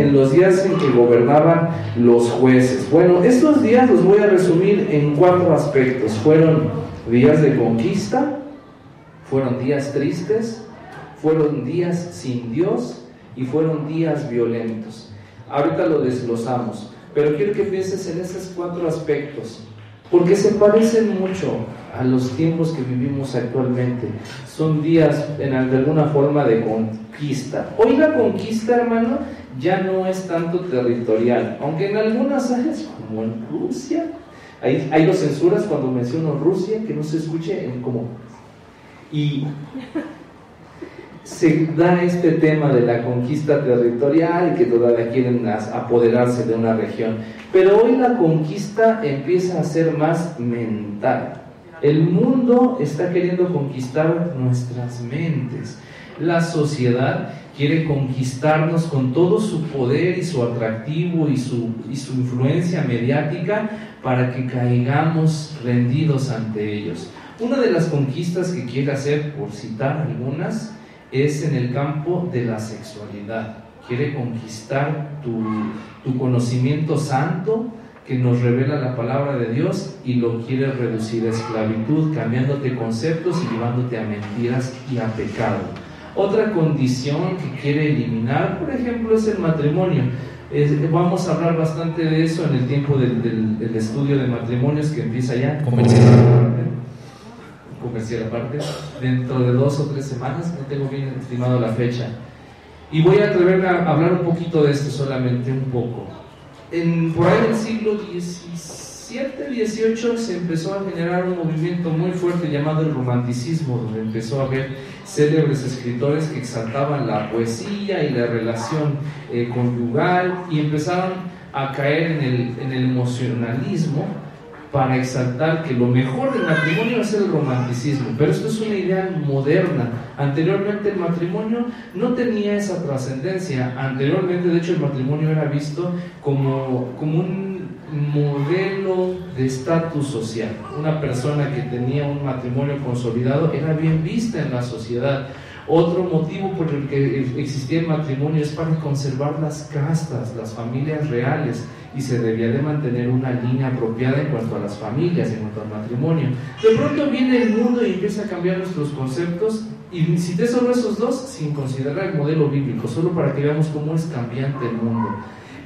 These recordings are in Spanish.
en los días en que gobernaban los jueces. Bueno, estos días los voy a resumir en cuatro aspectos. Fueron días de conquista, fueron días tristes, fueron días sin Dios y fueron días violentos. Ahorita lo desglosamos, pero quiero que pienses en esos cuatro aspectos, porque se parecen mucho a los tiempos que vivimos actualmente. Son días en alguna forma de conquista. Hoy la conquista, hermano, ya no es tanto territorial, aunque en algunas áreas, como en Rusia, hay, hay los censuras cuando menciono Rusia, que no se escuche en como... Y se da este tema de la conquista territorial y que todavía quieren apoderarse de una región. Pero hoy la conquista empieza a ser más mental. El mundo está queriendo conquistar nuestras mentes. La sociedad quiere conquistarnos con todo su poder y su atractivo y su, y su influencia mediática para que caigamos rendidos ante ellos. Una de las conquistas que quiere hacer, por citar algunas, es en el campo de la sexualidad. Quiere conquistar tu, tu conocimiento santo, que nos revela la palabra de Dios y lo quiere reducir a esclavitud, cambiándote conceptos y llevándote a mentiras y a pecado. Otra condición que quiere eliminar, por ejemplo, es el matrimonio. vamos a hablar bastante de eso en el tiempo del, del, estudio de matrimonios que empieza ya. Comercial. Comercial aparte. Dentro de dos o tres semanas, no tengo bien estimado la fecha. Y voy a atreverme a hablar un poquito de esto solamente, un poco en, por ahí del siglo XVII, XVIII se empezó a generar un movimiento muy fuerte llamado el romanticismo, donde empezó a haber célebres escritores que exaltaban la poesía y la relación eh, conyugal y empezaron a caer en el, en el emocionalismo para exaltar que lo mejor del matrimonio es el romanticismo, pero esto es una idea moderna. Anteriormente el matrimonio no tenía esa trascendencia. Anteriormente, de hecho, el matrimonio era visto como, como un modelo de estatus social. Una persona que tenía un matrimonio consolidado era bien vista en la sociedad. Otro motivo por el que existía el matrimonio es para conservar las castas, las familias reales y se debía de mantener una línea apropiada en cuanto a las familias, en cuanto al matrimonio. De pronto viene el mundo y empieza a cambiar nuestros conceptos y cité solo esos dos sin considerar el modelo bíblico, solo para que veamos cómo es cambiante el mundo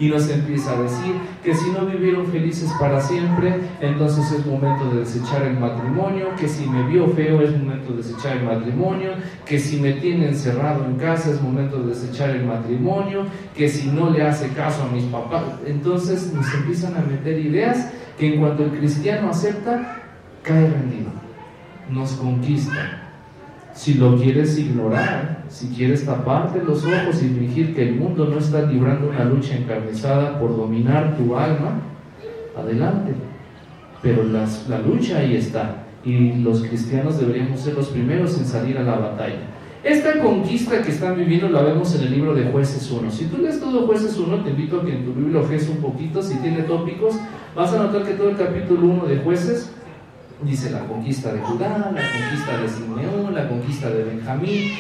y nos empieza a decir que si no vivieron felices para siempre, entonces es momento de desechar el matrimonio, que si me vio feo es momento de desechar el matrimonio, que si me tiene encerrado en casa es momento de desechar el matrimonio, que si no le hace caso a mis papás, entonces nos empiezan a meter ideas que en cuanto el cristiano acepta, cae rendido, nos conquista. Si lo quieres ignorar, si quieres taparte los ojos y fingir que el mundo no está librando una lucha encarnizada por dominar tu alma, adelante. Pero la lucha ahí está y los cristianos deberíamos ser los primeros en salir a la batalla. Esta conquista que están viviendo la vemos en el libro de Jueces 1. Si tú lees todo Jueces 1, te invito a que en tu Biblia ojes un poquito, si tiene tópicos, vas a notar que todo el capítulo 1 de Jueces dice la conquista de Judá, la conquista de Simeón, la conquista de Benjamín,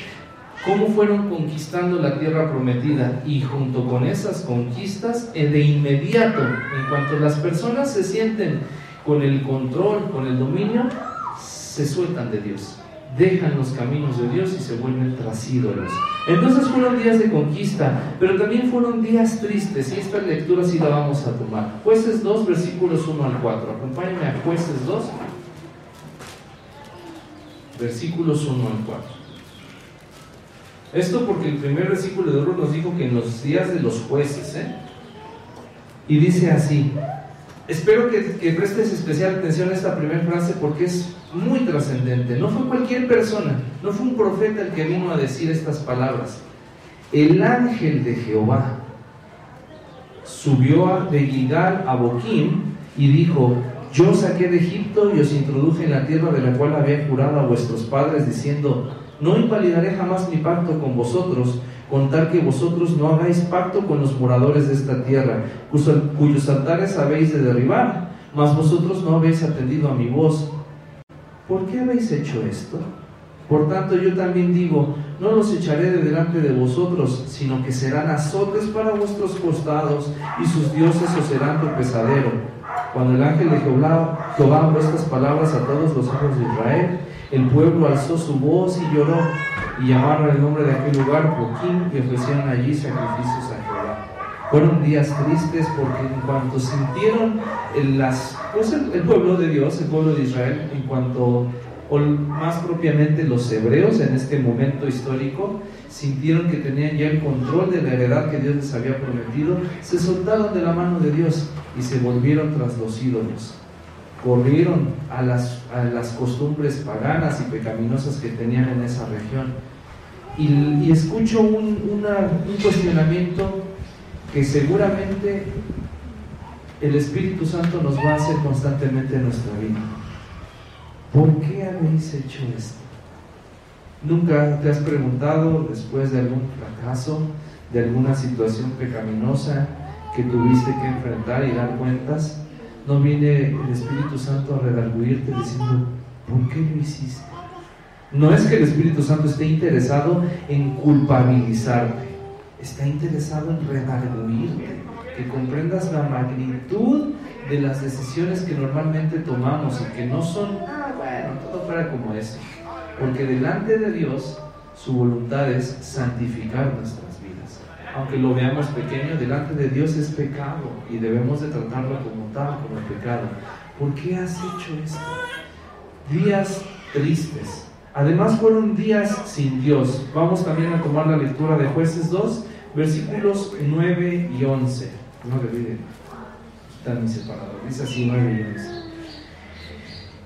cómo fueron conquistando la tierra prometida y junto con esas conquistas, eh, de inmediato, en cuanto las personas se sienten con el control, con el dominio, se sueltan de Dios, dejan los caminos de Dios y se vuelven tras ídolos. Entonces fueron días de conquista, pero también fueron días tristes y esta lectura sí la vamos a tomar. Jueces 2, versículos 1 al 4. Acompáñenme a Jueces 2, versículos 1 al 4. Esto porque el primer versículo de oro nos dijo que en los días de los jueces, ¿eh? y dice así, espero que, que prestes especial atención a esta primera frase porque es muy trascendente. No fue cualquier persona, no fue un profeta el que vino a decir estas palabras. El ángel de Jehová subió de Gilgal a Boquín y dijo, yo saqué de Egipto y os introduje en la tierra de la cual había jurado a vuestros padres, diciendo, no invalidaré jamás mi pacto con vosotros, con tal que vosotros no hagáis pacto con los moradores de esta tierra, cuyos altares habéis de derribar, mas vosotros no habéis atendido a mi voz. ¿Por qué habéis hecho esto? Por tanto yo también digo, no los echaré de delante de vosotros, sino que serán azotes para vuestros costados y sus dioses os serán pesadero. Cuando el ángel de Jehová, Jehová estas palabras a todos los hijos de Israel, el pueblo alzó su voz y lloró, y llamaron el nombre de aquel lugar Joaquín y ofrecieron allí sacrificios a Jehová. Fueron días tristes porque en cuanto sintieron el, las, pues el, pueblo de Dios, el pueblo de Israel, en cuanto, o más propiamente los hebreos en este momento histórico, sintieron que tenían ya el control de la heredad que Dios les había prometido, se soltaron de la mano de Dios y se volvieron tras los ídolos corrieron a las, a las costumbres paganas y pecaminosas que tenían en esa región. Y, escucho un, un cuestionamiento que seguramente el Espíritu Santo nos va a hacer constantemente en nuestra vida. ¿Por qué habéis hecho esto? ¿Nunca te has preguntado después de algún fracaso, de alguna situación pecaminosa que tuviste que enfrentar y dar cuentas? No viene el Espíritu Santo a redarguirte diciendo, ¿por qué lo hiciste? No es que el Espíritu Santo esté interesado en culpabilizarte, está interesado en redarguirte, que comprendas la magnitud de las decisiones que normalmente tomamos y que no son, ah, todo fuera como eso. Porque delante de Dios, su voluntad es santificar nuestra aunque lo veamos pequeño, delante de Dios es pecado y debemos de tratarlo como tal, como pecado. ¿Por qué has hecho esto? Días tristes. Además fueron días sin Dios. Vamos también a tomar la lectura de jueces 2, versículos 9 y 11. No le olviden, están separados. Dice así 9 y 11.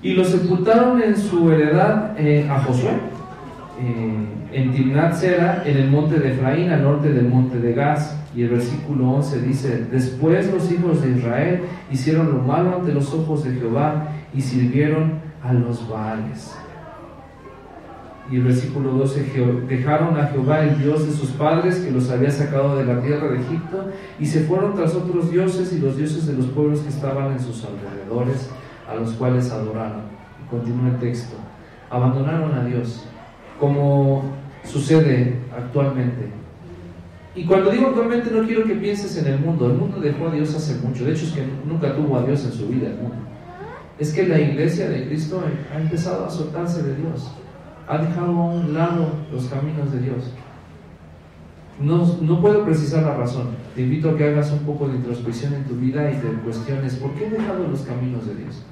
Y lo sepultaron en su heredad eh, a Josué eh, en Timnat Sera, en el monte de Efraín, al norte del monte de Gaz. Y el versículo 11 dice, después los hijos de Israel hicieron lo malo ante los ojos de Jehová y sirvieron a los Baales. Y el versículo 12, dejaron a Jehová el Dios de sus padres que los había sacado de la tierra de Egipto y se fueron tras otros dioses y los dioses de los pueblos que estaban en sus alrededores, a los cuales adoraron. Y continúa el texto. Abandonaron a Dios como sucede actualmente. Y cuando digo actualmente no quiero que pienses en el mundo, el mundo dejó a Dios hace mucho, de hecho es que nunca tuvo a Dios en su vida el mundo. Es que la iglesia de Cristo ha empezado a soltarse de Dios, ha dejado a un lado los caminos de Dios. No, no puedo precisar la razón, te invito a que hagas un poco de introspección en tu vida y te cuestiones, ¿por qué he dejado los caminos de Dios?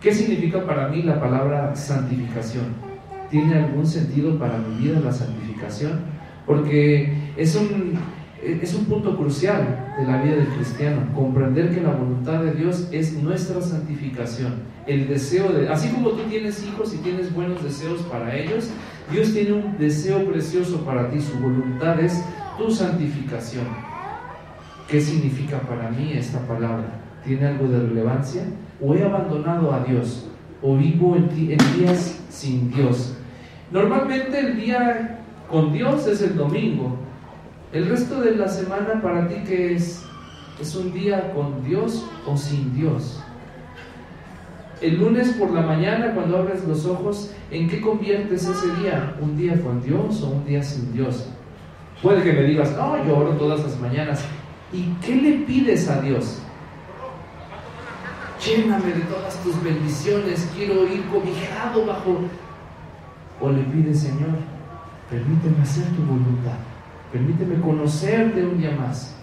¿Qué significa para mí la palabra santificación? Tiene algún sentido para mi vida la santificación, porque es un, es un punto crucial de la vida del cristiano, comprender que la voluntad de Dios es nuestra santificación, el deseo de, así como tú tienes hijos y tienes buenos deseos para ellos, Dios tiene un deseo precioso para ti, su voluntad es tu santificación. ¿Qué significa para mí esta palabra? ¿Tiene algo de relevancia? ¿O he abandonado a Dios? ¿O vivo en, en días sin Dios? Normalmente el día con Dios es el domingo. El resto de la semana para ti que es es un día con Dios o sin Dios. El lunes por la mañana cuando abres los ojos, ¿en qué conviertes ese día? ¿Un día con Dios o un día sin Dios? Puede que me digas, no, yo oro todas las mañanas. ¿Y qué le pides a Dios? Lléname de todas tus bendiciones, quiero ir cobijado bajo o le pide, Señor, permíteme hacer tu voluntad, permíteme conocerte un día más.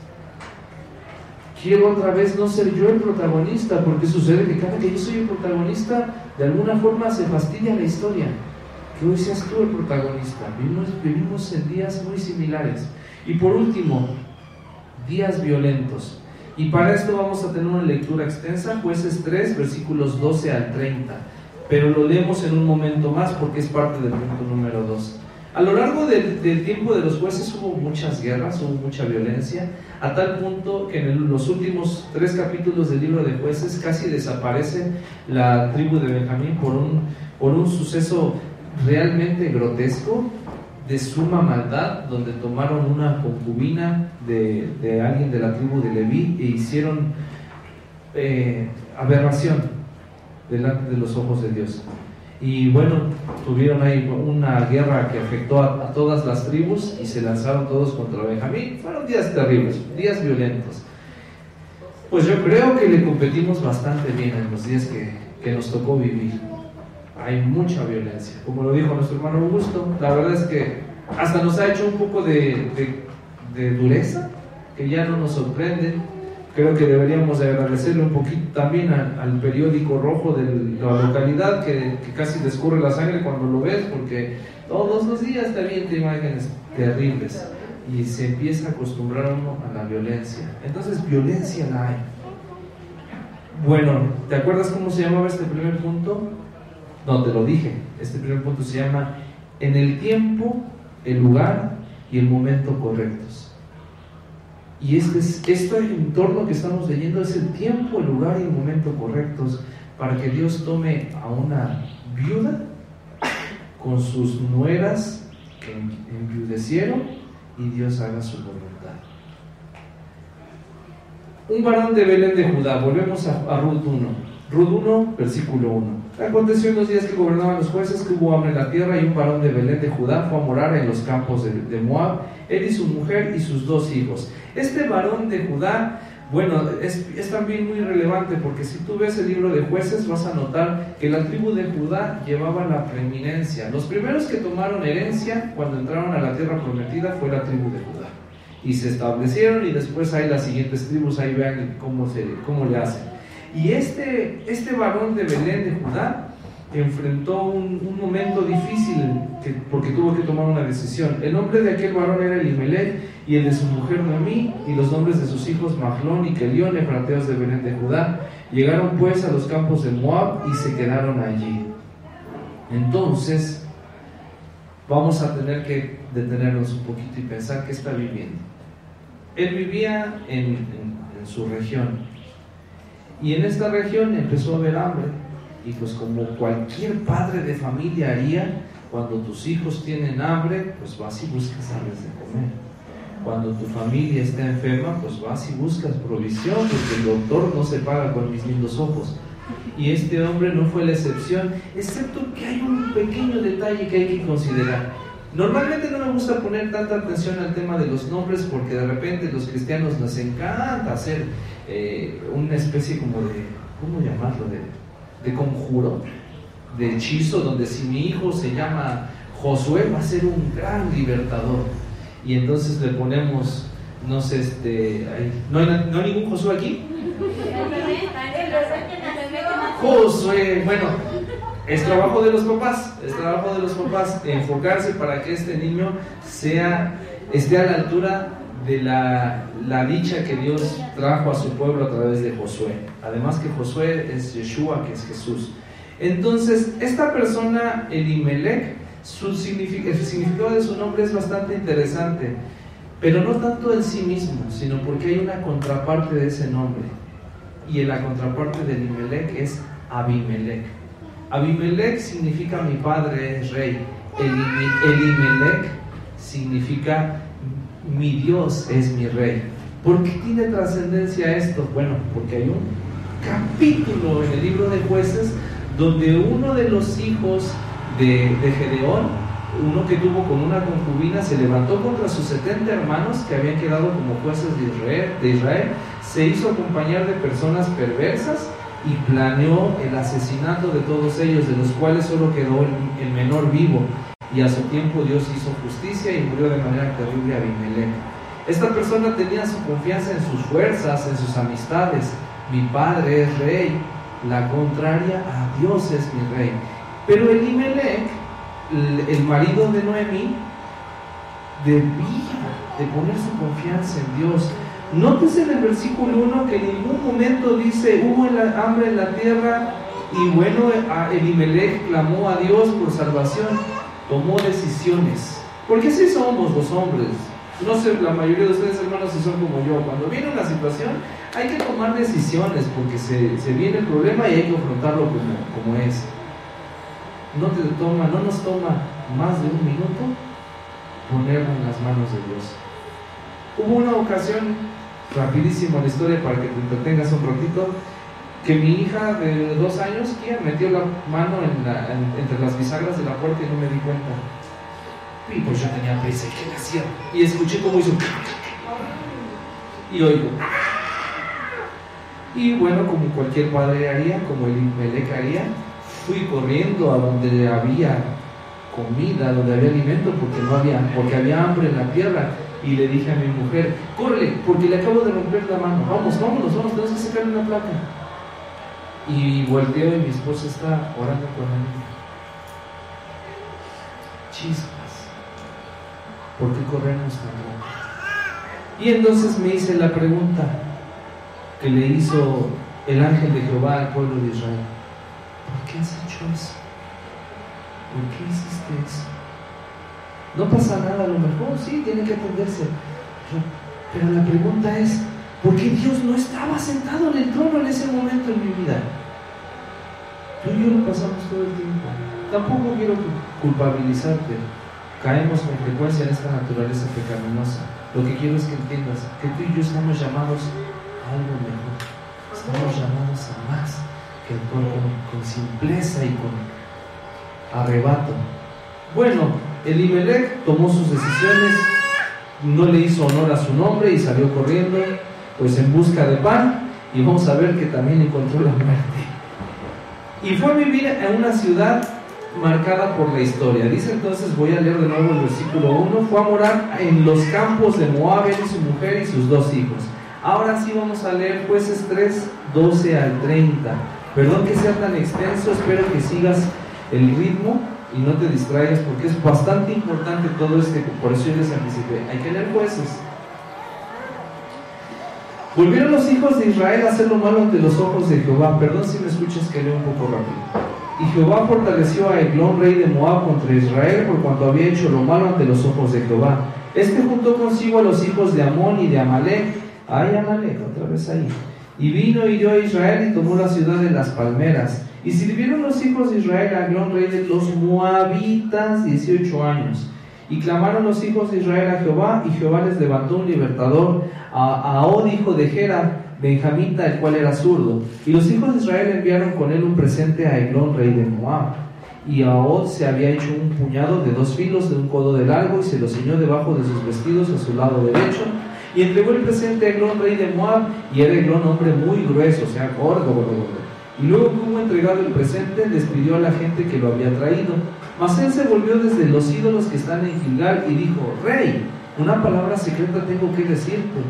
Quiero otra vez no ser yo el protagonista, porque sucede que cada que yo soy el protagonista, de alguna forma se fastidia la historia. Que hoy seas tú el protagonista. Vivimos, vivimos en días muy similares. Y por último, días violentos. Y para esto vamos a tener una lectura extensa, jueces 3, versículos 12 al 30 pero lo leemos en un momento más porque es parte del punto número 2. A lo largo del, tiempo de los jueces hubo muchas guerras, hubo mucha violencia, a tal punto que en los últimos tres capítulos del libro de jueces casi desaparece la tribu de Benjamín por un, por un suceso realmente grotesco, de suma maldad, donde tomaron una concubina de, de alguien de la tribu de Leví e hicieron eh, aberración delante de los ojos de Dios. Y bueno, tuvieron ahí una guerra que afectó a, todas las tribus y se lanzaron todos contra Benjamín. Fueron días terribles, días violentos. Pues yo creo que le competimos bastante bien en los días que, que nos tocó vivir. Hay mucha violencia. Como lo dijo nuestro hermano Augusto, la verdad es que hasta nos ha hecho un poco de, de, de dureza, que ya no nos sorprende Creo que deberíamos agradecerle un poquito también al, periódico rojo de la localidad que, casi descurre la sangre cuando lo ves, porque todos los días te avienta imágenes terribles y se empieza a acostumbrar uno a la violencia. Entonces, violencia la hay. Bueno, ¿te acuerdas cómo se llamaba este primer punto? No, te lo dije. Este primer punto se llama en el tiempo, el lugar y el momento correctos. Y este, este entorno que estamos leyendo es el tiempo, el lugar y el momento correctos para que Dios tome a una viuda con sus nueras que enviudecieron y Dios haga su voluntad. Un varón de Belén de Judá, volvemos a, a Ruth 1. Rud 1, versículo 1. Aconteció en días que gobernaban los jueces que hubo hambre en la tierra y un varón de Belén de Judá fue a morar en los campos de, Moab, él y su mujer y sus dos hijos. Este varón de Judá, bueno, es, es, también muy relevante porque si tú ves el libro de jueces vas a notar que la tribu de Judá llevaba la preeminencia. Los primeros que tomaron herencia cuando entraron a la tierra prometida fue la tribu de Judá. Y se establecieron y después hay las siguientes tribus, ahí vean cómo, se, cómo le hacen. Y este, este varón de Belén de Judá enfrentó un, momento difícil porque tuvo que tomar una decisión. El nombre de aquel varón era Elimelech y el de su mujer Noemí y los nombres de sus hijos Mahlón y Kelión, efrateos de Belén de Judá. Llegaron pues a los campos de Moab y se quedaron allí. Entonces, vamos a tener que detenernos un poquito y pensar qué está viviendo. Él vivía en su región, y en esta región empezó a haber hambre. Y pues como cualquier padre de familia haría, cuando tus hijos tienen hambre, pues vas y buscas darles de comer. Cuando tu familia está enferma, pues vas y buscas provisión, porque el doctor no se paga con mis lindos ojos. Y este hombre no fue la excepción, excepto que hay un pequeño detalle que hay que considerar. Normalmente no me gusta poner tanta atención al tema de los nombres porque de repente los cristianos nos encanta hacer eh, una especie como de, ¿cómo llamarlo? De, de conjuro, de hechizo, donde si mi hijo se llama Josué va a ser un gran libertador. Y entonces le ponemos, no sé, este, ¿no, hay, ¿no hay ningún Josué aquí? Josué, bueno, es trabajo de los papás, es trabajo de los papás enfocarse para que este niño sea, esté a la altura de la, la, dicha que Dios trajo a su pueblo a través de Josué. Además que Josué es Yeshua, que es Jesús. Entonces, esta persona, Elimelech, su el significado de su nombre es bastante interesante, pero no tanto en sí mismo, sino porque hay una contraparte de ese nombre. Y la contraparte de Elimelech es Abimelech. Abimelech significa mi padre es rey. Elimelech significa mi Dios es mi rey. ¿Por qué tiene trascendencia esto? Bueno, porque hay un capítulo en el libro de jueces donde uno de los hijos de, Gedeón, uno que tuvo con una concubina, se levantó contra sus 70 hermanos que habían quedado como jueces de Israel, de Israel se hizo acompañar de personas perversas y planeó el asesinato de todos ellos, de los cuales solo quedó el, menor vivo. Y a su tiempo Dios hizo justicia y murió de manera terrible Abimelech. Esta persona tenía su confianza en sus fuerzas, en sus amistades. Mi padre es rey, la contraria a Dios es mi rey. Pero Elimelech, el marido de Noemí, debía de poner su confianza en Dios Nótese en el versículo 1 que en ningún momento dice hubo hambre en la tierra y bueno, Elimelech clamó a Dios por salvación, tomó decisiones. Porque así somos los hombres. No sé, la mayoría de ustedes hermanos si son como yo. Cuando viene una situación hay que tomar decisiones porque se, se viene el problema y hay que afrontarlo como, como es. No te toma, no nos toma más de un minuto ponerlo en las manos de Dios. Hubo una ocasión rapidísimo la historia para que te entretengas un ratito, que mi hija de dos años metió la mano entre las bisagras de la puerta y no me di cuenta. Y pues yo tenía prisa, ¿qué le hacía? Y escuché cómo hizo. Y oigo. Y bueno, como cualquier padre haría, como el Imelec haría, fui corriendo a donde había comida, donde había alimento, porque no había, porque había hambre en la tierra. Y le dije a mi mujer, corre, porque le acabo de romper la mano. Vamos, vámonos, vamos, tenemos que sacarle una placa. Y volteo y mi esposa está orando con él. Chispas. ¿Por qué corremos tan Y entonces me hice la pregunta que le hizo el ángel de Jehová al pueblo de Israel. ¿Por qué has hecho eso? ¿Por qué hiciste eso? No pasa nada, a lo mejor sí, tiene que atenderse. Pero, la pregunta es, ¿por qué Dios no estaba sentado en el trono en ese momento en mi vida? Tú y yo lo pasamos todo el tiempo. Tampoco quiero culpabilizarte. Caemos con frecuencia en esta naturaleza pecaminosa. Lo que quiero es que entiendas que tú y yo estamos llamados a algo mejor. Estamos llamados a más que con, con simpleza y con arrebato. Bueno, Elimelech tomó sus decisiones, no le hizo honor a su nombre y salió corriendo, pues en busca de pan, y vamos a ver que también encontró la muerte. Y fue a vivir en una ciudad marcada por la historia. Dice entonces, voy a leer de nuevo el versículo 1, fue a morar en los campos de Moab, y su mujer y sus dos hijos. Ahora sí vamos a leer jueces 3, 12 al 30. Perdón que sea tan extenso, espero que sigas el ritmo y no te distraigas porque es bastante importante todo este, por eso yo les anticipé, hay que leer jueces. Volvieron los hijos de Israel a hacer lo malo ante los ojos de Jehová. Perdón si me escuchas que leo un poco rápido. Y Jehová fortaleció a Eglón, rey de Moab, contra Israel por cuanto había hecho lo malo ante los ojos de Jehová. Este juntó consigo a los hijos de Amón y de Amalek. Ay, Amalek, otra vez ahí. Y vino y hirió a Israel y tomó la ciudad de las palmeras y sirvieron los hijos de Israel a Glón, rey de los Moabitas, 18 años. Y clamaron los hijos de Israel a Jehová, y Jehová les levantó un libertador, a Ahod, hijo de Gera, benjamita, el cual era zurdo. Y los hijos de Israel enviaron con él un presente a Eglón, rey de Moab. Y Ahod se había hecho un puñado de dos filos de un codo de largo, y se lo ciñó debajo de sus vestidos a su lado derecho. Y entregó el presente a Eglón, rey de Moab, y era Eglón hombre muy grueso, o sea, gordo, gordo, gordo. Y luego que hubo entregado el presente, despidió a la gente que lo había traído. Mas él se volvió desde los ídolos que están en Gilgal y dijo, Rey, una palabra secreta tengo que decirte.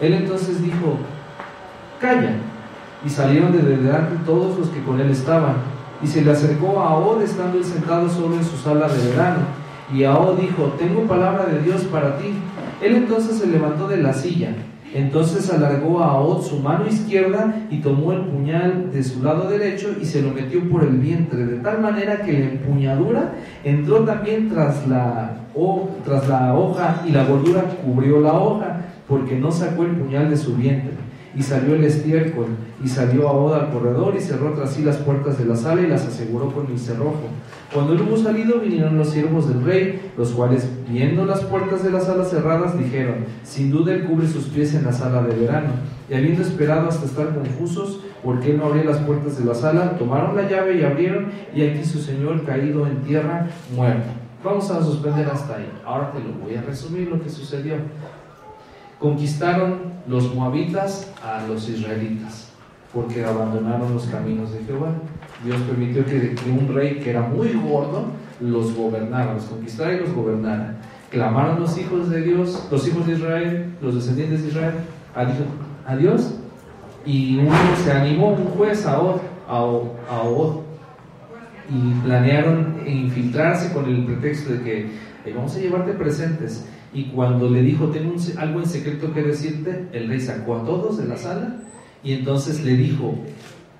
Él entonces dijo, Calla. Y salieron de delante todos los que con él estaban. Y se le acercó a Od estando él sentado solo en su sala de verano. Y Od dijo, tengo palabra de Dios para ti. Él entonces se levantó de la silla entonces alargó a Od su mano izquierda y tomó el puñal de su lado derecho y se lo metió por el vientre, de tal manera que la empuñadura entró también tras la, tras la hoja y la gordura cubrió la hoja, porque no sacó el puñal de su vientre. Y salió el estiércol, y salió a Oda al corredor, y cerró tras sí las puertas de la sala y las aseguró con el cerrojo. Cuando él hubo salido, vinieron los siervos del rey, los cuales, viendo las puertas de la sala cerradas, dijeron: Sin duda él cubre sus pies en la sala de verano. Y habiendo esperado hasta estar confusos, porque él no abría las puertas de la sala, tomaron la llave y abrieron, y aquí su señor caído en tierra, muerto. Vamos a suspender hasta ahí. Ahora te lo voy a resumir lo que sucedió conquistaron los moabitas a los israelitas, porque abandonaron los caminos de Jehová. Dios permitió que, un rey que era muy gordo los gobernara, los conquistara y los gobernara. Clamaron los hijos de Dios, los hijos de Israel, los descendientes de Israel, a Dios, y uno se animó, un juez, a Od, a, y planearon infiltrarse con el pretexto de que vamos a llevarte presentes y cuando le dijo, tengo algo en secreto que decirte, el rey sacó a todos de la sala y entonces le dijo,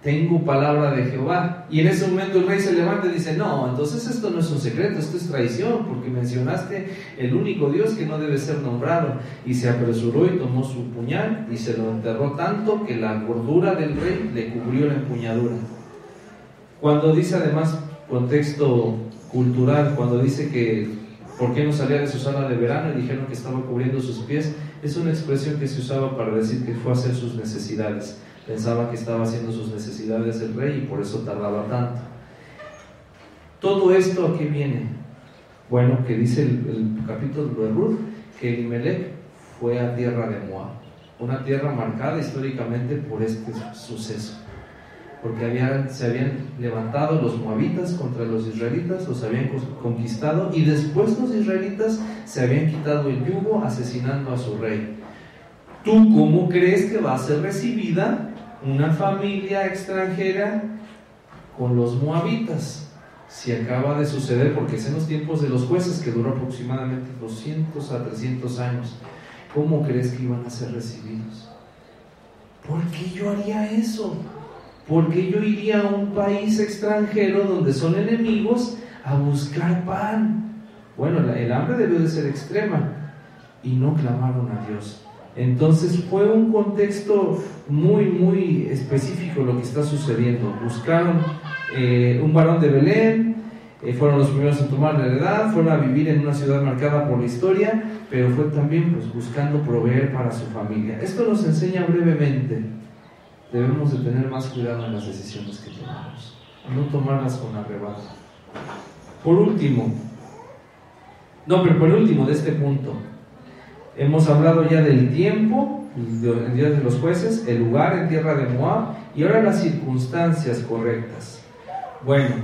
tengo palabra de Jehová. Y en ese momento el rey se levanta y dice, no, entonces esto no es un secreto, esto es traición, porque mencionaste el único Dios que no debe ser nombrado. Y se apresuró y tomó su puñal y se lo enterró tanto que la gordura del rey le cubrió la empuñadura. Cuando dice además, contexto cultural, cuando dice que ¿Por qué no salía de su sala de verano y dijeron que estaba cubriendo sus pies? Es una expresión que se usaba para decir que fue a hacer sus necesidades. Pensaba que estaba haciendo sus necesidades el rey y por eso tardaba tanto. Todo esto a qué viene? Bueno, que dice el, capítulo de Ruth que Elimelech fue a tierra de Moab, una tierra marcada históricamente por este suceso, porque se habían levantado los moabitas contra los israelitas, los habían conquistado y después los israelitas se habían quitado el yugo asesinando a su rey. ¿Tú cómo crees que va a ser recibida una familia extranjera con los moabitas? Si acaba de suceder, porque es en los tiempos de los jueces, que duró aproximadamente 200 a 300 años, ¿cómo crees que iban a ser recibidos? ¿Por qué yo haría eso? ¿Por qué yo iría a un país extranjero donde son enemigos a buscar pan? Bueno, el hambre debió de ser extrema y no clamaron a Dios. Entonces fue un contexto muy, muy específico lo que está sucediendo. Buscaron eh, un varón de Belén, eh, fueron los primeros en tomar la heredad, fueron a vivir en una ciudad marcada por la historia, pero fue también pues, buscando proveer para su familia. Esto nos enseña brevemente, debemos de tener más cuidado en las decisiones que tomamos, no tomarlas con arrebato. Por último, no, pero por último de este punto, Hemos hablado ya del tiempo, el día de los jueces, el lugar en tierra de Moab y ahora las circunstancias correctas. Bueno,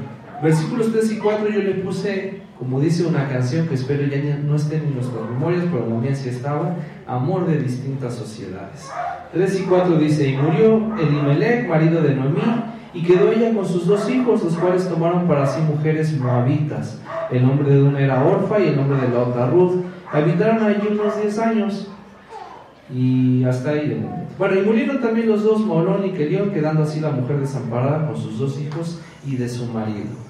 versículos 3 y 4 yo le puse, como dice una canción que espero ya no esté en nuestras memorias, pero la mía sí estaba, amor de distintas sociedades. 3 y 4 dice, y murió Elimelech, marido de Noemí, y quedó ella con sus dos hijos, los cuales tomaron para sí mujeres moabitas. El nombre de una era Orfa y el nombre de la otra Ruth Habitaron allí unos 10 años y hasta ahí Bueno, y murieron también los dos, Molón y Kelión, quedando así la mujer desamparada con sus dos hijos y de su marido.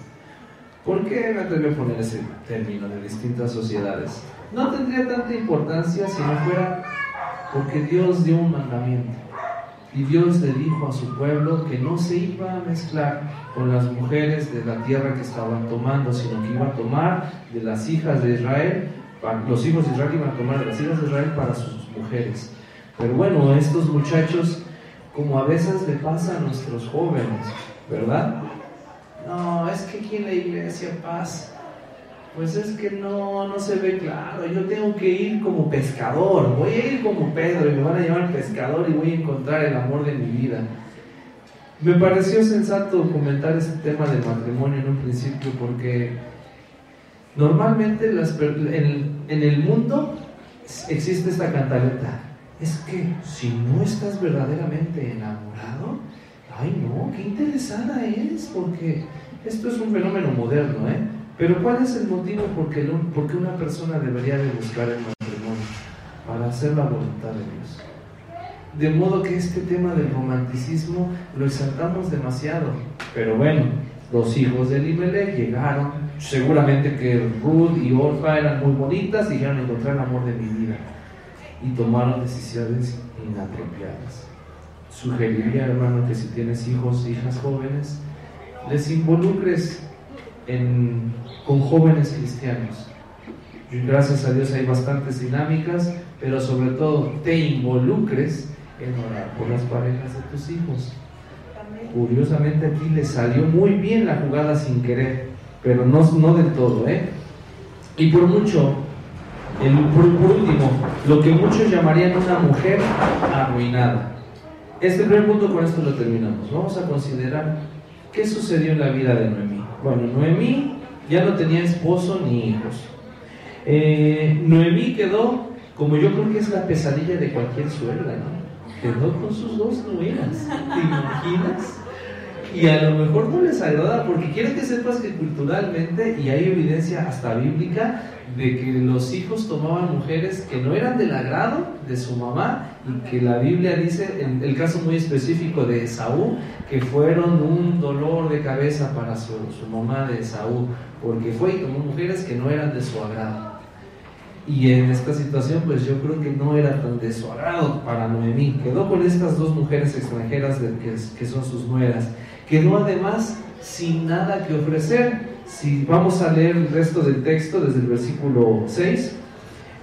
¿Por qué me atreví a poner ese término de distintas sociedades? No tendría tanta importancia si no fuera porque Dios dio un mandamiento. Y Dios le dijo a su pueblo que no se iba a mezclar con las mujeres de la tierra que estaban tomando, sino que iba a tomar de las hijas de Israel los hijos de Israel iban a tomar las hijas de Israel para sus mujeres. Pero bueno, estos muchachos, como a veces le pasa a nuestros jóvenes, ¿verdad? No, es que aquí en la iglesia paz, pues es que no, no se ve claro. Yo tengo que ir como pescador, voy a ir como Pedro y me van a llamar pescador y voy a encontrar el amor de mi vida. Me pareció sensato comentar este tema del matrimonio en un principio porque Normalmente en, el mundo existe esta cantaleta. Es que si no estás verdaderamente enamorado, ay no, qué interesada es, porque esto es un fenómeno moderno, ¿eh? Pero ¿cuál es el motivo por qué, una persona debería de buscar el matrimonio? Para hacer la voluntad de Dios. De modo que este tema del romanticismo lo exaltamos demasiado. Pero bueno, los hijos de Limelech llegaron seguramente que Ruth y Orfa eran muy bonitas y dijeron encontrar el amor de mi vida y tomaron decisiones inapropiadas. Sugeriría, hermano, que si tienes hijos, hijas jóvenes, les involucres con jóvenes cristianos. gracias a Dios hay bastantes dinámicas, pero sobre todo te involucres en orar por las parejas de tus hijos. Curiosamente aquí le salió muy bien la jugada sin querer pero no, no del todo, ¿eh? Y por mucho, el, por, último, lo que muchos llamarían una mujer arruinada. Este primer punto con esto lo terminamos. Vamos a considerar qué sucedió en la vida de Noemí. Bueno, Noemí ya no tenía esposo ni hijos. Eh, Noemí quedó, como yo creo que es la pesadilla de cualquier suegra, ¿no? Quedó con sus dos nueras. ¿Te imaginas? Y a lo mejor no les agrada porque quieren que sepas que culturalmente, y hay evidencia hasta bíblica, de que los hijos tomaban mujeres que no eran del agrado de su mamá y que la Biblia dice, en el caso muy específico de Esaú, que fueron un dolor de cabeza para su, su mamá de Esaú, porque fue y tomó mujeres que no eran de su agrado. Y en esta situación, pues yo creo que no era tan de su agrado para Noemí. Quedó con estas dos mujeres extranjeras que, que son sus nueras quedó además sin nada que ofrecer. Si vamos a leer el resto del texto desde el versículo 6,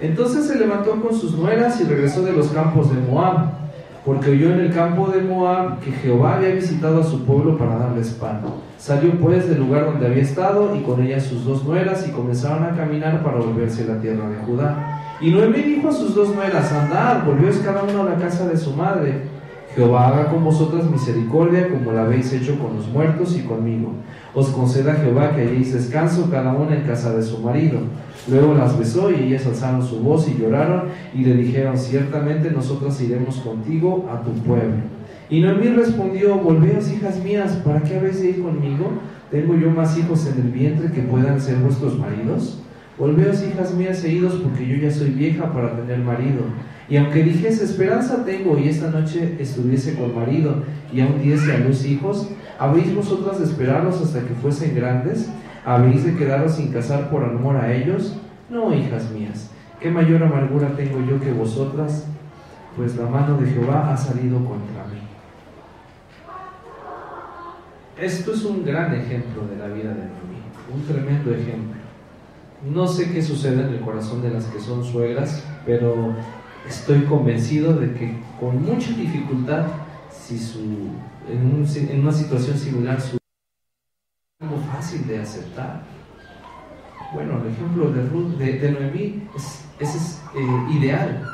entonces se levantó con sus nueras y regresó de los campos de Moab. porque oyó en el campo de Moab que Jehová había visitado a su pueblo para darles pan. Salió pues del lugar donde había estado y con ella sus dos nueras y comenzaron a caminar para volverse a la tierra de Judá. Y Noemí dijo a sus dos nueras, andad, volvió cada uno a la casa de su madre. Jehová haga con vosotras misericordia como la habéis hecho con los muertos y conmigo. Os conceda Jehová que halléis descanso cada una en casa de su marido. Luego las besó y ellas alzaron su voz y lloraron y le dijeron, ciertamente nosotras iremos contigo a tu pueblo. Y Noemí respondió, volveos hijas mías, ¿para qué habéis de ir conmigo? ¿Tengo yo más hijos en el vientre que puedan ser vuestros maridos? Volveos hijas mías e idos porque yo ya soy vieja para tener marido. Y aunque dijese, esperanza tengo y esta noche estuviese con marido y aún diese a luz hijos, ¿habéis vosotras de esperarlos hasta que fuesen grandes? ¿Habéis de quedaros sin casar por amor a ellos? No, hijas mías, ¿qué mayor amargura tengo yo que vosotras? Pues la mano de Jehová ha salido contra mí. Esto es un gran ejemplo de la vida de Noemí, un tremendo ejemplo. No sé qué sucede en el corazón de las que son suegras, pero estoy convencido de que con mucha dificultad, si su, en, una situación similar, su algo fácil de aceptar. Bueno, el ejemplo de, Ruth, de, Noemí es, es eh, ideal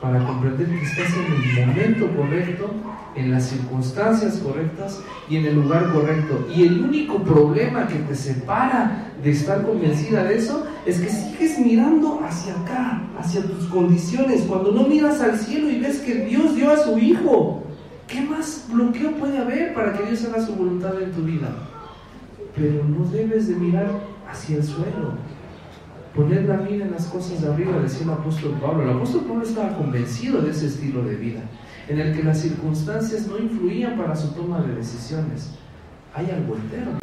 para comprender que estás en el momento correcto, en las circunstancias correctas y en el lugar correcto. Y el único problema que te separa de estar convencida de eso es que sigues mirando hacia acá, hacia tus condiciones, cuando no miras al cielo y ves que Dios dio a su Hijo. ¿Qué más bloqueo puede haber para que Dios haga su voluntad en tu vida? Pero no debes de mirar hacia el suelo, poner la mira en las cosas de arriba, decía el apóstol Pablo. El apóstol Pablo estaba convencido de ese estilo de vida, en el que las circunstancias no influían para su toma de decisiones. Hay algo eterno.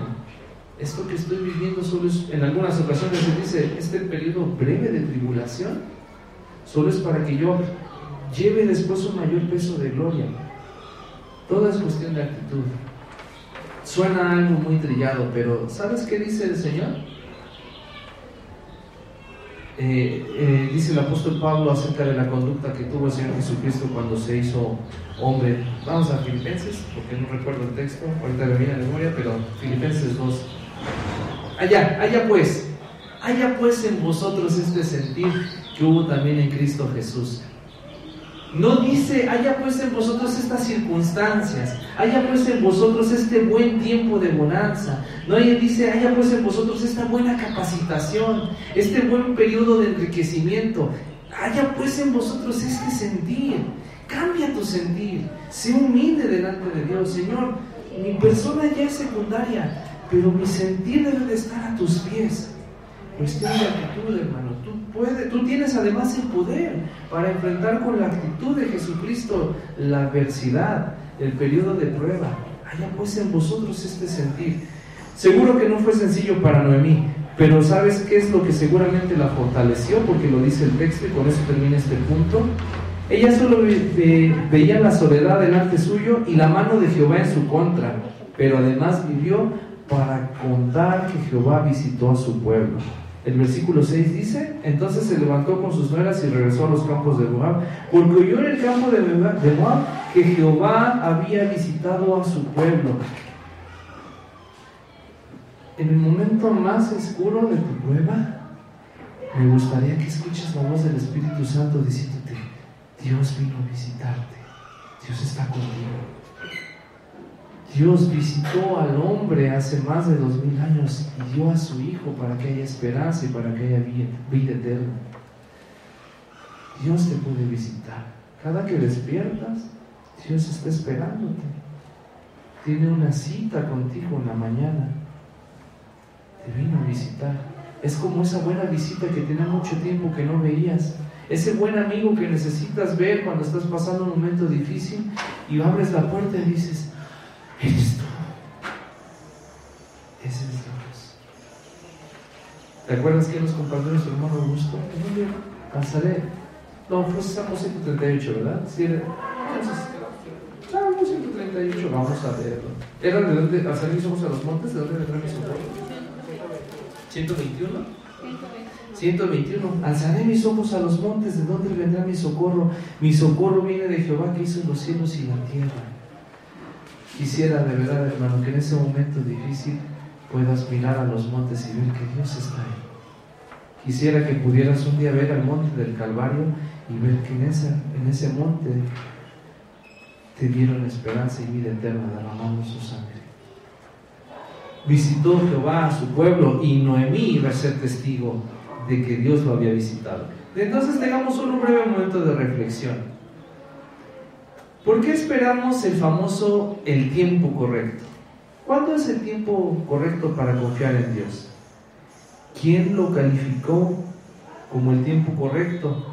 Esto que estoy viviendo solo es, en algunas ocasiones se dice, este periodo breve de tribulación, solo es para que yo lleve después un mayor peso de gloria. Todo es cuestión de actitud. Suena algo muy trillado, pero ¿sabes qué dice el Señor? Eh, eh, dice el apóstol Pablo acerca de la conducta que tuvo el Señor Jesucristo cuando se hizo hombre. Vamos a Filipenses, porque no recuerdo el texto, ahorita me viene a memoria, pero Filipenses 2. Allá, allá pues, haya pues en vosotros este sentir que hubo también en Cristo Jesús. No dice, haya pues en vosotros estas circunstancias, haya pues en vosotros este buen tiempo de bonanza. No dice, haya pues en vosotros esta buena capacitación, este buen periodo de enriquecimiento. Haya pues en vosotros este sentir. Cambia tu sentir. Sé humilde delante de Dios. Señor, mi persona ya es secundaria, pero mi sentir debe de estar a tus pies. Cuestión de actitud, hermano. Tú, puedes, tú tienes además el poder para enfrentar con la actitud de Jesucristo la adversidad, el periodo de prueba. Haya pues en vosotros este sentir. Seguro que no fue sencillo para Noemí, pero ¿sabes qué es lo que seguramente la fortaleció? Porque lo dice el texto y con eso termina este punto. Ella solo veía la soledad delante suyo y la mano de Jehová en su contra, pero además vivió para contar que Jehová visitó a su pueblo. El versículo 6 dice, entonces se levantó con sus nueras y regresó a los campos de Moab, porque oyó en el campo de Moab que Jehová había visitado a su pueblo. En el momento más oscuro de tu prueba, me gustaría que escuches la voz del Espíritu Santo diciéndote, Dios vino a visitarte, Dios está contigo. Dios visitó al hombre hace más de dos mil años y dio a su Hijo para que haya esperanza y para que haya vida eterna. Dios te puede visitar. Cada que despiertas, Dios está esperándote. Tiene una cita contigo en la mañana. Te vino a visitar. Es como esa buena visita que tiene mucho tiempo que no veías. Ese buen amigo que necesitas ver cuando estás pasando un momento difícil y abres la puerta y dices, eres tú. Ese es Dios. ¿Te acuerdas que nos compartió nuestro hermano Augusto? Pasaré. No, fue Salmo 138, ¿verdad? Sí, era. Salmo 138, vamos a verlo. ¿Era de dónde? ¿A salir somos a los montes? ¿De dónde vendrá mi socorro? ¿121? 121. Alzaré mis ojos a los montes, ¿de dónde vendrá mi socorro? Mi socorro viene de Jehová que hizo los cielos y la tierra. Quisiera de verdad, hermano, que en ese momento difícil puedas mirar a los montes y ver que Dios está ahí. Quisiera que pudieras un día ver al monte del Calvario y ver que en, ese, en ese monte te dieron esperanza y vida eterna derramando su sangre. Visitó Jehová a su pueblo y Noemí iba a ser testigo de que Dios lo había visitado. Entonces tengamos solo un breve momento de reflexión. ¿Por qué esperamos el famoso el tiempo correcto? ¿Cuándo es el tiempo correcto para confiar en Dios? ¿Quién lo calificó como el tiempo correcto?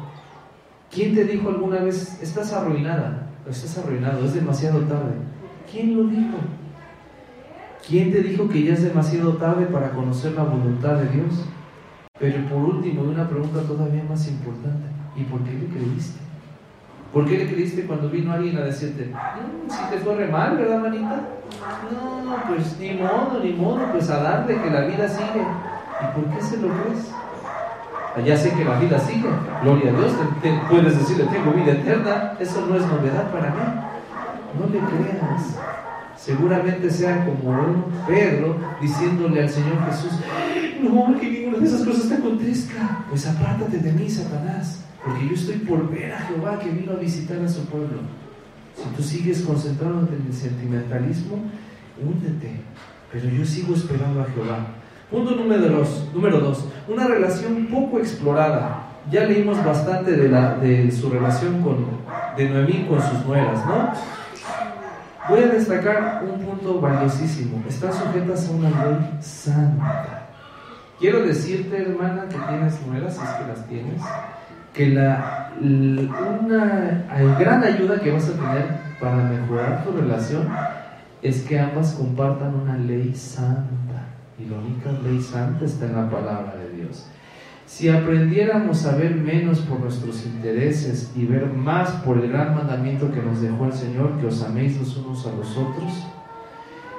¿Quién te dijo alguna vez, estás arruinada, estás arruinado, es demasiado tarde? ¿Quién lo dijo? ¿Quién te dijo que ya es demasiado tarde para conocer la voluntad de Dios? Pero por último, una pregunta todavía más importante. ¿Y por qué le creíste? ¿Por qué le creíste cuando vino alguien a decirte, mm, si te fue re mal, ¿verdad, manita? No, pues ni modo, ni modo, pues a darle que la vida sigue. ¿Y por qué se lo crees? Ah, sé que la vida sigue, gloria a Dios, puedes decirle, tengo vida eterna, eso no es novedad para mí. No le creas. Seguramente sea como un Pedro diciéndole al Señor Jesús, no, que ninguna de esas cosas te acontezca. Pues apártate de mí, Satanás, porque yo estoy por ver a Jehová que vino a visitar a su pueblo. Si tú sigues concentrándote en el sentimentalismo, húndete. Pero yo sigo esperando a Jehová. Punto número dos, número dos, una relación poco explorada. Ya leímos bastante de, la, de su relación con, de Noemí con sus nueras, ¿no? Voy a destacar un punto valiosísimo. Están sujetas a una ley santa. Quiero decirte, hermana, que tienes nuevas, si es que las tienes, que la, una gran ayuda que vas a tener para mejorar tu relación es que ambas compartan una ley santa. Y la única ley santa está en la palabra de Dios. Si aprendiéramos a ver menos por nuestros intereses y ver más por el gran mandamiento que nos dejó el Señor, que os améis los unos a los otros,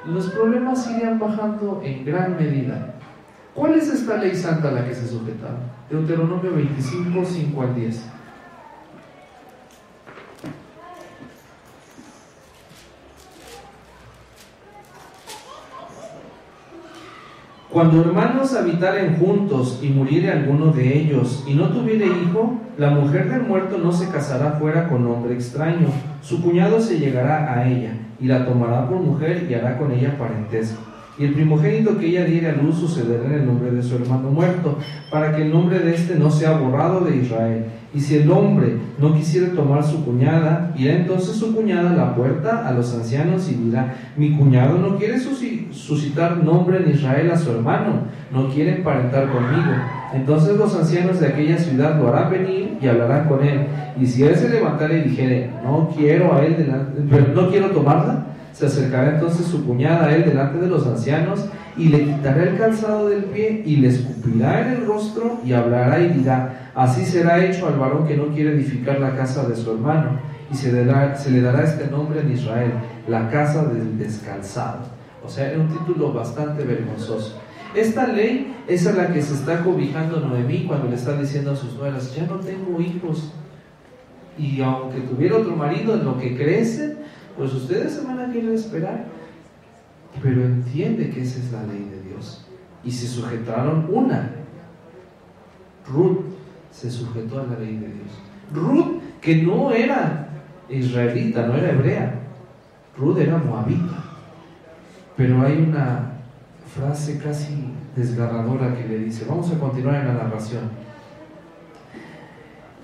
los problemas irían bajando en gran medida. ¿Cuál es esta ley santa a la que se sujetaron? Deuteronomio 25, 5 al 10. Cuando hermanos habitaren juntos y muriere alguno de ellos y no tuviere hijo, la mujer del muerto no se casará fuera con hombre extraño. Su cuñado se llegará a ella y la tomará por mujer y hará con ella parentesco y el primogénito que ella diere a luz sucederá en el nombre de su hermano muerto, para que el nombre de éste no sea borrado de Israel. Y si el hombre no quisiera tomar su cuñada, irá entonces su cuñada a la puerta a los ancianos y dirá, mi cuñado no quiere suscitar nombre en Israel a su hermano, no quiere emparentar conmigo. Entonces los ancianos de aquella ciudad lo harán venir y hablarán con él. Y si él se levantara y dijere, no quiero a él no quiero tomarla, se acercará entonces su cuñada a él delante de los ancianos y le quitará el calzado del pie y le escupirá en el rostro y hablará y dirá, así será hecho al varón que no quiere edificar la casa de su hermano. Y se, le dará este nombre en Israel, la casa del descalzado. O sea, es un título bastante vergonzoso. Esta ley es a la que se está cobijando Noemí cuando le está diciendo a sus nueras, ya no tengo hijos. Y aunque tuviera otro marido, en lo que crece, pues ustedes se van a querer esperar, pero entiende que esa es la ley de Dios. Y se sujetaron una. Ruth se sujetó a la ley de Dios. Ruth, que no era israelita, no era hebrea. Ruth era moabita. Pero hay una frase casi desgarradora que le dice, vamos a continuar en la narración.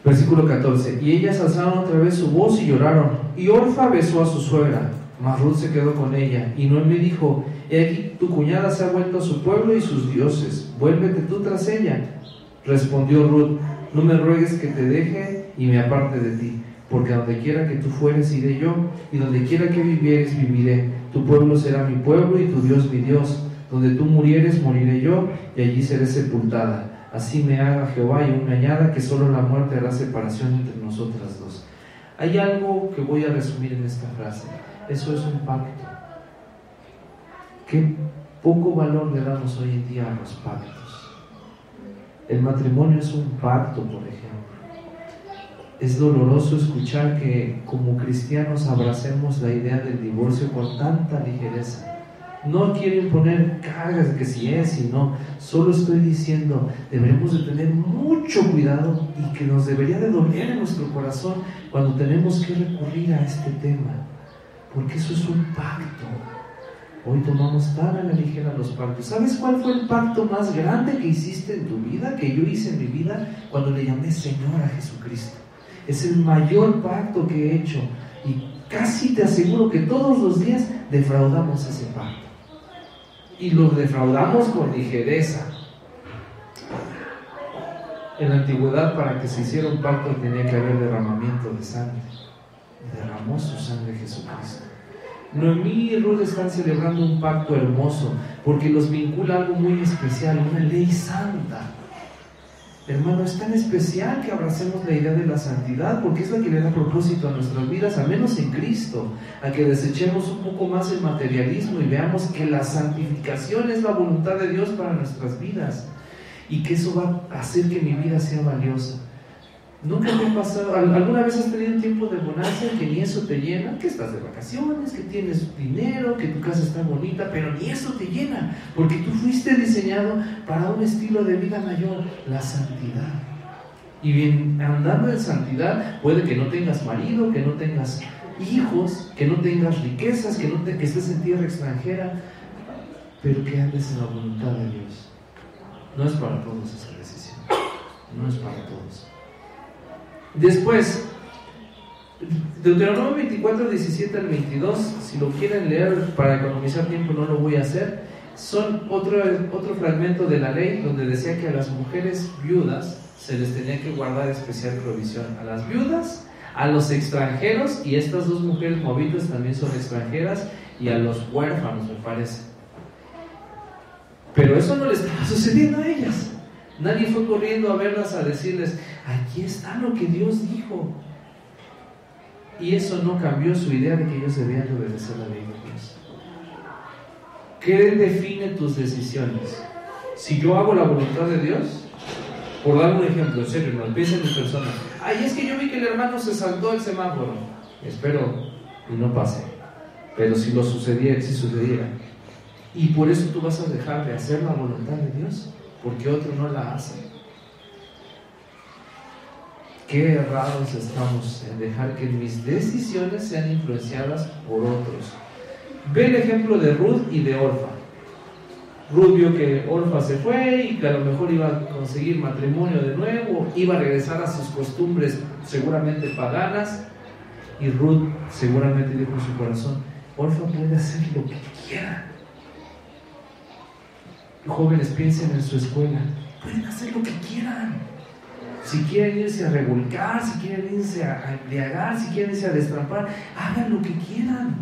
Versículo 14. Y ellas alzaron otra vez su voz y lloraron. Y Orfa besó a su suegra, mas Ruth se quedó con ella. Y Noemí dijo, he aquí tu cuñada se ha vuelto a su pueblo y sus dioses, vuélvete tú tras ella. Respondió Ruth, no me ruegues que te deje y me aparte de ti, porque donde quiera que tú fueres iré yo, y donde quiera que vivieres viviré. Tu pueblo será mi pueblo y tu Dios mi Dios. Donde tú murieres moriré yo, y allí seré sepultada así me haga Jehová y aún me añada que solo la muerte hará separación entre nosotras dos. Hay algo que voy a resumir en esta frase. Eso es un pacto. Qué poco valor le damos hoy en día a los pactos. El matrimonio es un pacto, por ejemplo. Es doloroso escuchar que como cristianos abracemos la idea del divorcio con tanta ligereza. No quiero imponer cargas que si es, si no. Solo estoy diciendo, debemos de tener mucho cuidado y que nos debería de doler en nuestro corazón cuando tenemos que recurrir a este tema. Porque eso es un pacto. Hoy tomamos tan a la ligera los pactos. ¿Sabes cuál fue el pacto más grande que hiciste en tu vida, que yo hice en mi vida, cuando le llamé Señor a Jesucristo? Es el mayor pacto que he hecho. Y casi te aseguro que todos los días defraudamos ese pacto y lo defraudamos con ligereza. En la antigüedad, para que se hiciera un pacto, tenía que haber derramamiento de sangre. Derramó su sangre Jesucristo. Noemí y Ruth están celebrando un pacto hermoso porque los vincula algo muy especial, una ley santa. Hermano, es tan especial que abracemos la idea de la santidad porque es la que le da propósito a nuestras vidas, al menos en Cristo, a que desechemos un poco más el materialismo y veamos que la santificación es la voluntad de Dios para nuestras vidas y que eso va a hacer que mi vida sea valiosa. Nunca te ha pasado, alguna vez has tenido tiempo de bonanza que ni eso te llena, que estás de vacaciones, que tienes dinero, que tu casa está bonita, pero ni eso te llena, porque tú fuiste diseñado para un estilo de vida mayor, la santidad. Y bien, andando en santidad, puede que no tengas marido, que no tengas hijos, que no tengas riquezas, que, no te, que estés en tierra extranjera, pero que andes en la voluntad de Dios. No es para todos esa decisión, no es para todos. Después, Deuteronomio 24, 17 al 22, si lo quieren leer para economizar tiempo, no lo voy a hacer. Son otro, otro fragmento de la ley donde decía que a las mujeres viudas se les tenía que guardar especial provisión. A las viudas, a los extranjeros, y estas dos mujeres movidas también son extranjeras, y a los huérfanos, me parece. Pero eso no le estaba sucediendo a ellas. Nadie fue corriendo a verlas a decirles, aquí está lo que Dios dijo. Y eso no cambió su idea de que ellos debían obedecer la ley de Dios. ¿Qué define tus decisiones? Si yo hago la voluntad de Dios, por dar un ejemplo, en serio, no piensen en persona. Ay, es que yo vi que el hermano se saltó el semáforo. Espero y no pase. Pero si lo sucediera, si sucediera. Y por eso tú vas a dejar de hacer la voluntad de Dios, porque otro no la hace. Qué errados estamos en dejar que mis decisiones sean influenciadas por otros. Ve el ejemplo de Ruth y de Orfa. Ruth vio que Orfa se fue y que a lo mejor iba a conseguir matrimonio de nuevo, iba a regresar a sus costumbres seguramente paganas. Y Ruth seguramente dijo en su corazón, Orfa puede hacer lo que quiera. Jóvenes piensen en su escuela, pueden hacer lo que quieran si quieren irse a revolcar, si quieren irse a, embriagar, si quieren irse a destrampar, hagan lo que quieran.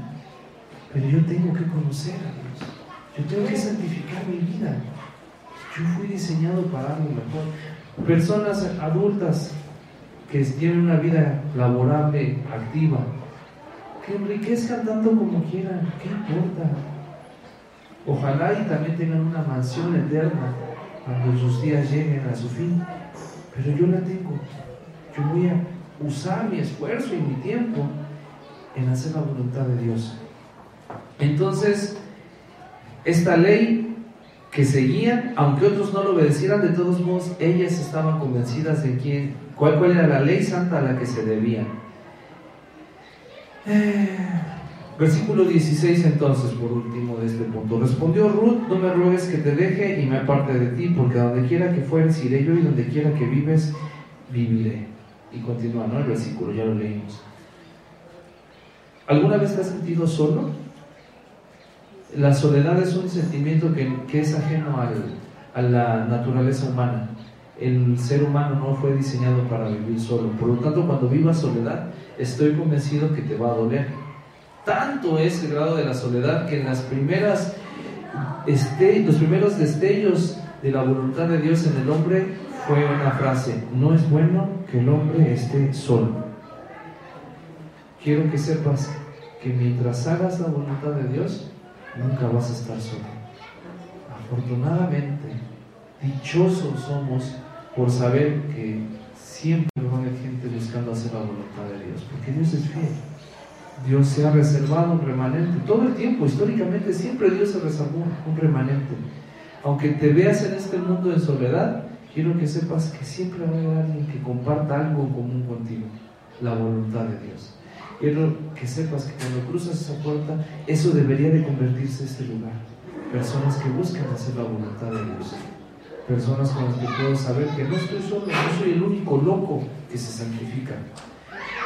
Pero yo tengo que conocer a Dios. Yo tengo que santificar mi vida. Yo fui diseñado para algo mejor. Personas adultas que tienen una vida laborable, activa, que enriquezcan tanto como quieran, ¿qué importa? Ojalá y también tengan una mansión eterna cuando sus días lleguen a su fin pero yo la tengo. Yo voy a usar mi esfuerzo y mi tiempo en hacer la voluntad de Dios. Entonces, esta ley que seguían, aunque otros no lo obedecieran, de todos modos, ellas estaban convencidas de quién, cuál, era la ley santa a la que se debían. Eh, versículo 16 entonces, por último de este punto. Respondió Ruth, no me ruegues que te deje y me aparte de ti, porque donde quiera que fueres iré yo y donde quiera que vives, viviré. Y continúa, ¿no? El versículo, ya lo leímos. ¿Alguna vez te has sentido solo? La soledad es un sentimiento que, es ajeno a la naturaleza humana. El ser humano no fue diseñado para vivir solo. Por lo tanto, cuando vivas soledad, estoy convencido que te va a doler. Tanto es el grado de la soledad que en las primeras este, los primeros destellos de la voluntad de Dios en el hombre fue una frase, no es bueno que el hombre esté solo. Quiero que sepas que mientras hagas la voluntad de Dios, nunca vas a estar solo. Afortunadamente, dichosos somos por saber que siempre va a haber gente buscando hacer la voluntad de Dios, porque Dios es fiel. Dios se ha reservado un remanente. Todo el tiempo, históricamente, siempre Dios se reservó un remanente. Aunque te veas en este mundo en soledad, quiero que sepas que siempre va a haber alguien que comparta algo en común contigo, la voluntad de Dios. Quiero que sepas que cuando cruzas esa puerta, eso debería de convertirse en este lugar. Personas que buscan hacer la voluntad de Dios. Personas con las que puedo saber que no estoy solo, no soy el único loco que se santifica.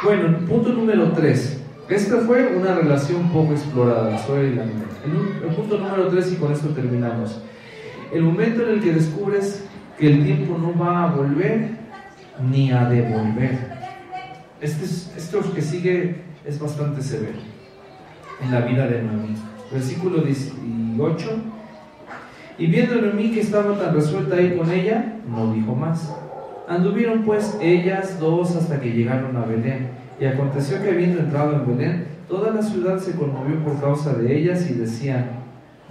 Bueno, punto número tres. Esta fue una relación poco explorada, la y la El, el punto número tres, y con esto terminamos. El momento en el que descubres que el tiempo no va a volver ni a devolver. Este esto que sigue es bastante severo en la vida de Noemí. Versículo 18. Y viendo Noemí que estaba tan resuelta a ir con ella, no dijo más. Anduvieron pues ellas dos hasta que llegaron a Belén. Aconteció que habiendo entrado en Belén, toda la ciudad se conmovió por causa de ellas y decían,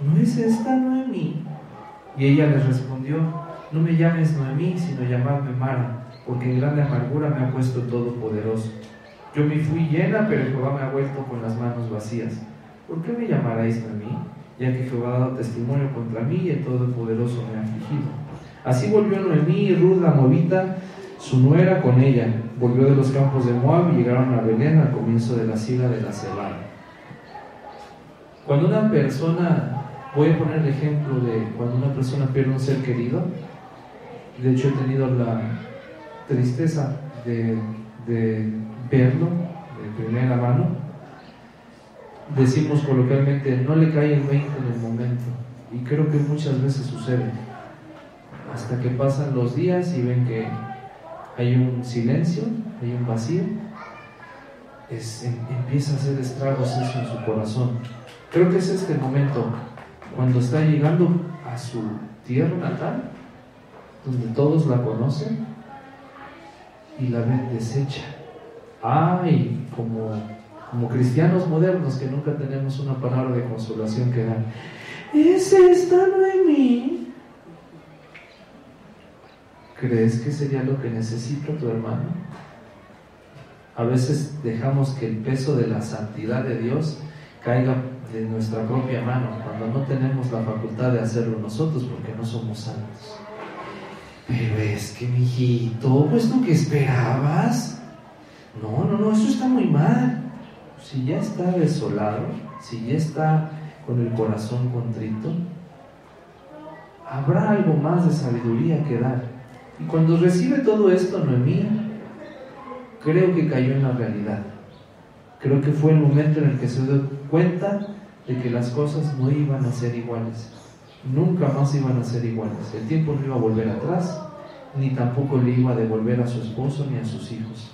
¿no es esta Noemí? Y ella les respondió, no me llames Noemí, sino llamadme Mara, porque en grande amargura me ha puesto Todopoderoso. Yo me fui llena, pero Jehová me ha vuelto con las manos vacías. ¿Por qué me llamaréis Noemí? Ya que Jehová ha dado testimonio contra mí y el Todopoderoso me ha afligido. Así volvió Noemí y Ruth la Movita, su nuera, con ella. Volvió de los campos de Moab y llegaron a Belén al comienzo de la sigla de la cebada. Cuando una persona, voy a poner el ejemplo de cuando una persona pierde un ser querido, de hecho he tenido la tristeza de, verlo de primera mano, decimos coloquialmente, no le cae el 20 en el momento. Y creo que muchas veces sucede. Hasta que pasan los días y ven que hay un silencio, hay un vacío, em, empieza a hacer estragos eso en su corazón. Creo que es este momento, cuando está llegando a su tierra natal, donde todos la conocen y la ven deshecha. Ay, como, como cristianos modernos que nunca tenemos una palabra de consolación que dar. ¿Es esta mí? ¿Crees que sería lo que necesita tu hermano? A veces dejamos que el peso de la santidad de Dios caiga de nuestra propia mano cuando no tenemos la facultad de hacerlo nosotros porque no somos santos. Pero es que, mijito, pues tú que esperabas. No, no, no, eso está muy mal. Si ya está desolado, si ya está con el corazón contrito, habrá algo más de sabiduría que dar. Y cuando recibe todo esto, Noemí, creo que cayó en la realidad. Creo que fue el momento en el que se dio cuenta de que las cosas no iban a ser iguales nunca más iban a ser iguales. El tiempo no iba a volver atrás, ni tampoco le iba a devolver a su esposo ni a sus hijos.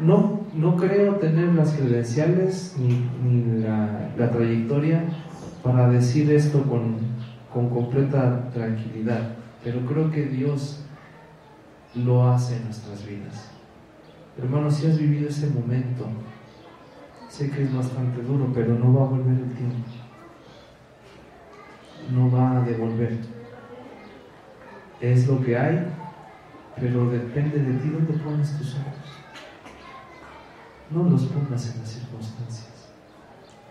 No, no creo tener las credenciales ni, la, trayectoria para decir esto con, con completa tranquilidad, pero creo que Dios lo hace en nuestras vidas. Hermanos, si has vivido ese momento, sé que es bastante duro, pero no va a volver el tiempo no va a devolver. Es lo que hay, pero depende de ti dónde pones tus ojos. No los pongas en las circunstancias.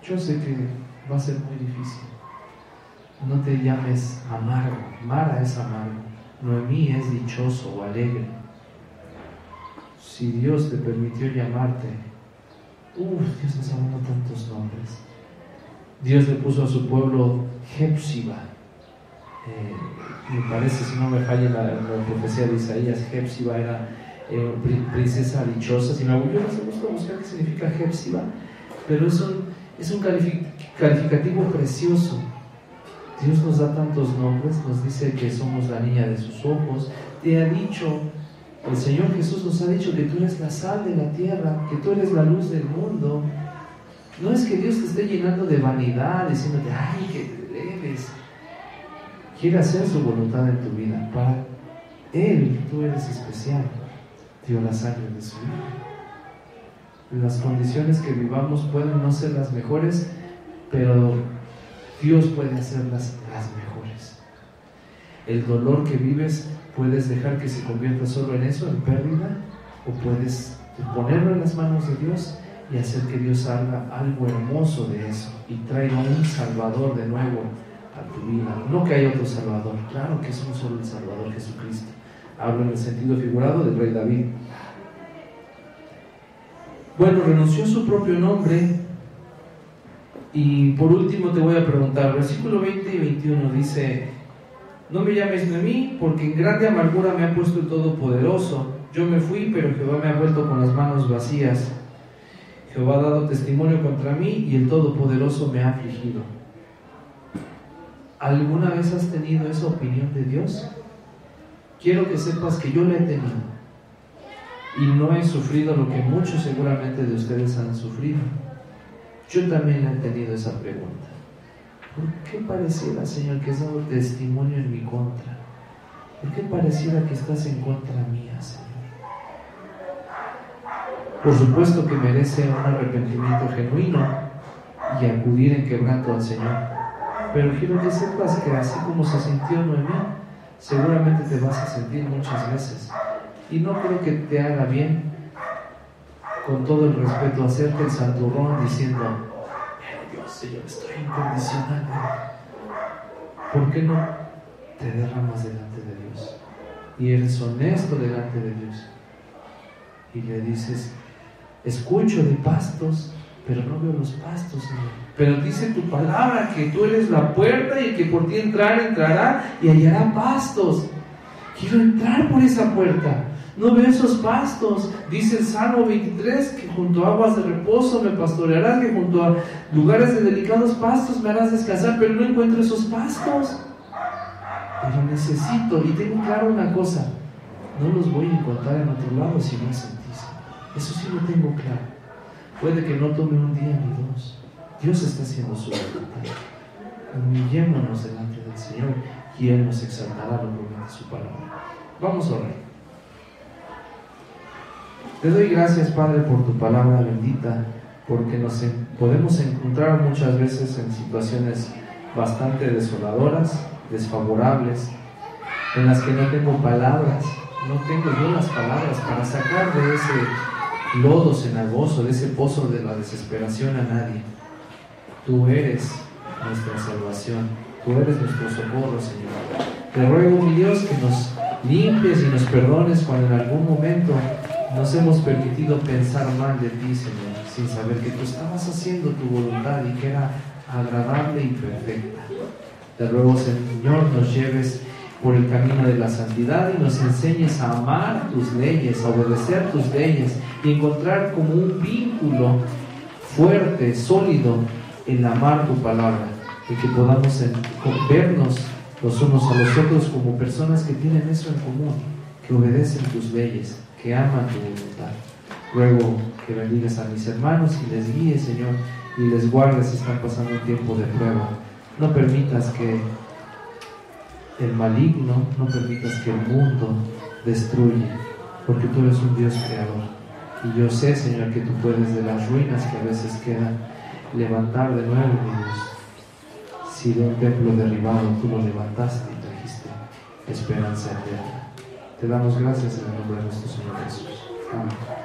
Yo sé que va a ser muy difícil. No te llames amargo. Mara es amargo. Noemí es dichoso o alegre. Si Dios te permitió llamarte, uff, Dios nos ha dado tantos nombres. Dios le puso a su pueblo Hepsiba. Eh, me parece, si no me falla la, profecía de Isaías, Hepsiba era eh, princesa dichosa. Si me yo no buscar qué significa Hepsiba, pero es un, es un calificativo precioso. Dios nos da tantos nombres, nos dice que somos la niña de sus ojos. Te ha dicho, el Señor Jesús nos ha dicho que tú eres la sal de la tierra, que tú eres la luz del mundo. No es que Dios te esté llenando de vanidad, diciéndote, ay, que quiere hacer su voluntad en tu vida. Para Él tú eres especial. Dio la sangre de su vida. Las condiciones que vivamos pueden no ser las mejores, pero Dios puede hacerlas las mejores. El dolor que vives Puedes dejar que se convierta solo en eso, en pérdida, o puedes ponerlo en las manos de Dios y hacer que Dios haga algo hermoso de eso y traiga un Salvador de nuevo a tu vida. No que haya otro Salvador, claro que es un solo el Salvador Jesucristo. Hablo en el sentido figurado del rey David. Bueno, renunció a su propio nombre. Y por último te voy a preguntar, versículo 20 y 21 dice, no me llames de mí, porque en grande amargura me ha puesto el Todopoderoso. Yo me fui, pero Jehová me ha vuelto con las manos vacías. Jehová ha dado testimonio contra mí y el Todopoderoso me ha afligido. ¿Alguna vez has tenido esa opinión de Dios? Quiero que sepas que yo la he tenido y no he sufrido lo que muchos seguramente de ustedes han sufrido. Yo también he tenido esa pregunta. ¿Por qué pareciera, Señor, que has dado testimonio en mi contra? ¿Por qué pareciera que estás en contra mía, Señor? Por supuesto que merece un arrepentimiento genuino y acudir en quebranto al Señor. Pero quiero que sepas que así como se sintió Noemí, seguramente te vas a sentir muchas veces. Y no creo que te haga bien, con todo el respeto, hacerte el santurrón diciendo, Dios, Señor, estoy incondicional. ¿Por qué no te derramas delante de Dios? Y eres honesto delante de Dios. Y le dices, escucho de pastos, pero no veo los pastos, Señor. Pero dice tu palabra que tú eres la puerta y que por ti entrar entrará y hallará pastos. Quiero entrar por esa puerta. No veo esos pastos. Dice el Salmo 23 que junto a aguas de reposo me pastorearás, que junto a lugares de delicados pastos me harás descansar, pero no encuentro esos pastos. Pero necesito, y tengo claro una cosa, no los voy a encontrar en otro lado si no es en ti. Eso sí lo tengo claro. Puede que no tome un día ni dos. Dios está haciendo su voluntad. Humillémonos delante del Señor y Él nos exaltará lo de su palabra. Vamos a orar. Te doy gracias, Padre, por tu palabra bendita, porque nos podemos encontrar muchas veces en situaciones bastante desoladoras, desfavorables, en las que no tengo palabras, no tengo yo las palabras para sacar de ese lodo cenagoso, de ese pozo de la desesperación a nadie. Tú eres nuestra salvación, tú eres nuestro socorro, Señor. Te ruego, mi Dios, que nos limpies y nos perdones cuando en algún momento nos hemos permitido pensar mal de ti, Señor, sin saber que tú estabas haciendo tu voluntad y que era agradable y perfecta. Te ruego, Señor, nos lleves por el camino de la santidad y nos enseñes a amar tus leyes, a obedecer tus leyes y encontrar como un vínculo fuerte, sólido en amar tu palabra y que podamos vernos los unos a los otros como personas que tienen eso en común, que obedecen tus leyes que aman tu voluntad. Ruego que bendigas a mis hermanos y les guíes, Señor, y les guardes si están pasando un tiempo de prueba. No permitas que el maligno, no permitas que el mundo destruya, porque tú eres un Dios creador. Y yo sé, Señor, que tú puedes de las ruinas que a veces quedan levantar de nuevo, Dios. Si de un templo derribado tú lo levantaste y trajiste esperanza eterna. Te damos gracias en el nombre de nuestro Señor Jesús. Amén.